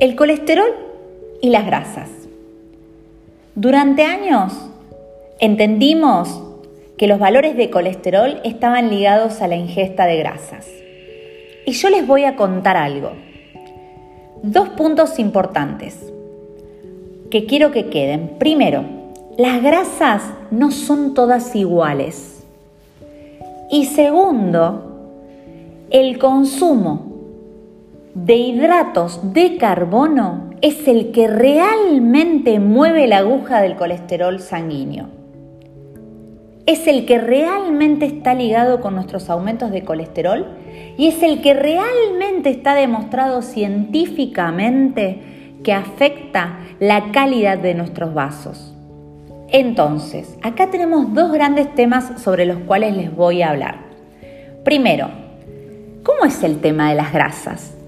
El colesterol y las grasas. Durante años entendimos que los valores de colesterol estaban ligados a la ingesta de grasas. Y yo les voy a contar algo. Dos puntos importantes que quiero que queden. Primero, las grasas no son todas iguales. Y segundo, el consumo de hidratos de carbono es el que realmente mueve la aguja del colesterol sanguíneo. Es el que realmente está ligado con nuestros aumentos de colesterol y es el que realmente está demostrado científicamente que afecta la calidad de nuestros vasos. Entonces, acá tenemos dos grandes temas sobre los cuales les voy a hablar. Primero, ¿cómo es el tema de las grasas?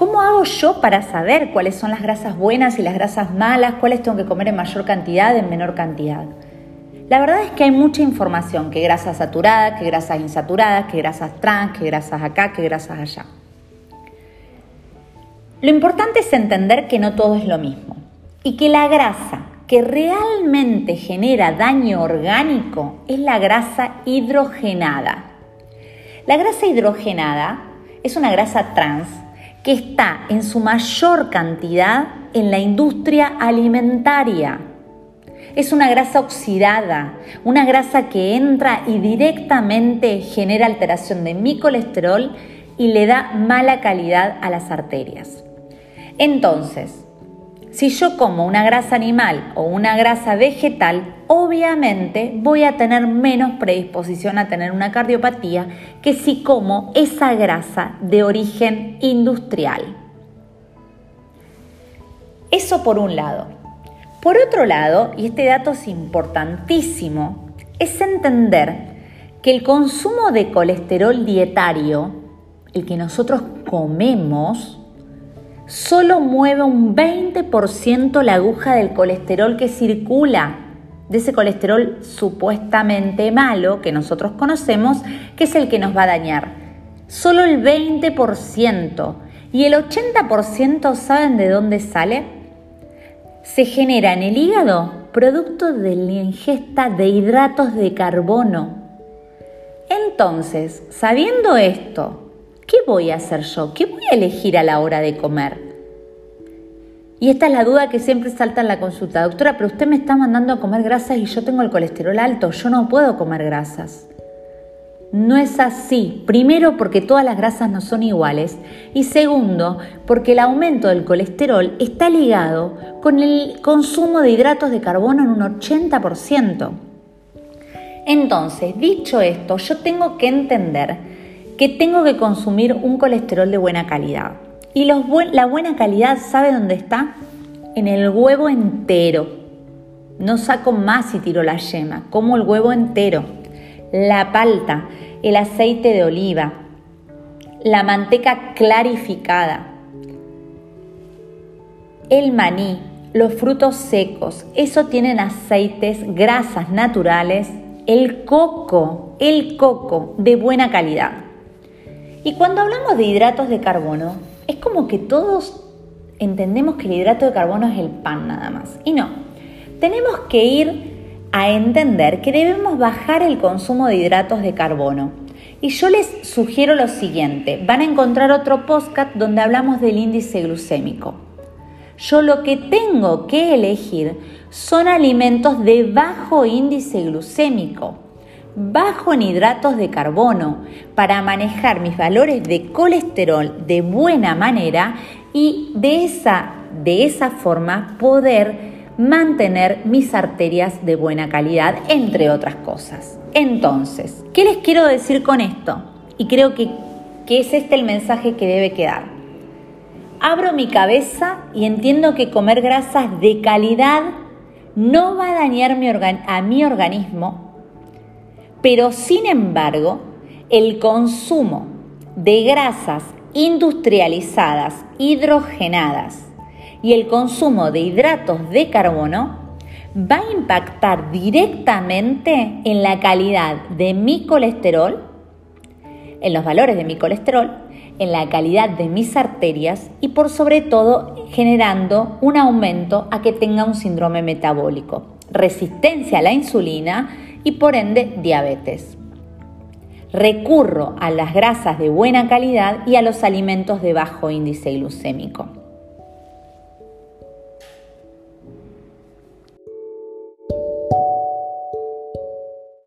¿Cómo hago yo para saber cuáles son las grasas buenas y las grasas malas? ¿Cuáles tengo que comer en mayor cantidad, en menor cantidad? La verdad es que hay mucha información, que grasas saturadas, que grasas insaturadas, que grasas trans, que grasas acá, que grasas allá. Lo importante es entender que no todo es lo mismo y que la grasa que realmente genera daño orgánico es la grasa hidrogenada. La grasa hidrogenada es una grasa trans que está en su mayor cantidad en la industria alimentaria. Es una grasa oxidada, una grasa que entra y directamente genera alteración de mi colesterol y le da mala calidad a las arterias. Entonces, si yo como una grasa animal o una grasa vegetal, obviamente voy a tener menos predisposición a tener una cardiopatía que si como esa grasa de origen industrial. Eso por un lado. Por otro lado, y este dato es importantísimo, es entender que el consumo de colesterol dietario, el que nosotros comemos, solo mueve un 20% la aguja del colesterol que circula, de ese colesterol supuestamente malo que nosotros conocemos, que es el que nos va a dañar. Solo el 20%. ¿Y el 80% saben de dónde sale? Se genera en el hígado producto de la ingesta de hidratos de carbono. Entonces, sabiendo esto, ¿qué voy a hacer yo? ¿Qué voy a elegir a la hora de comer? Y esta es la duda que siempre salta en la consulta. Doctora, pero usted me está mandando a comer grasas y yo tengo el colesterol alto, yo no puedo comer grasas. No es así. Primero porque todas las grasas no son iguales y segundo porque el aumento del colesterol está ligado con el consumo de hidratos de carbono en un 80%. Entonces, dicho esto, yo tengo que entender que tengo que consumir un colesterol de buena calidad. Y la buena calidad, ¿sabe dónde está? En el huevo entero. No saco más y tiro la yema, como el huevo entero. La palta, el aceite de oliva, la manteca clarificada, el maní, los frutos secos, eso tienen aceites, grasas naturales, el coco, el coco de buena calidad. Y cuando hablamos de hidratos de carbono, es como que todos entendemos que el hidrato de carbono es el pan nada más. Y no, tenemos que ir a entender que debemos bajar el consumo de hidratos de carbono. Y yo les sugiero lo siguiente, van a encontrar otro podcast donde hablamos del índice glucémico. Yo lo que tengo que elegir son alimentos de bajo índice glucémico bajo en hidratos de carbono para manejar mis valores de colesterol de buena manera y de esa, de esa forma poder mantener mis arterias de buena calidad, entre otras cosas. Entonces, ¿qué les quiero decir con esto? Y creo que, que es este el mensaje que debe quedar. Abro mi cabeza y entiendo que comer grasas de calidad no va a dañar mi a mi organismo pero sin embargo, el consumo de grasas industrializadas, hidrogenadas y el consumo de hidratos de carbono va a impactar directamente en la calidad de mi colesterol, en los valores de mi colesterol en la calidad de mis arterias y por sobre todo generando un aumento a que tenga un síndrome metabólico, resistencia a la insulina y por ende diabetes. Recurro a las grasas de buena calidad y a los alimentos de bajo índice glucémico.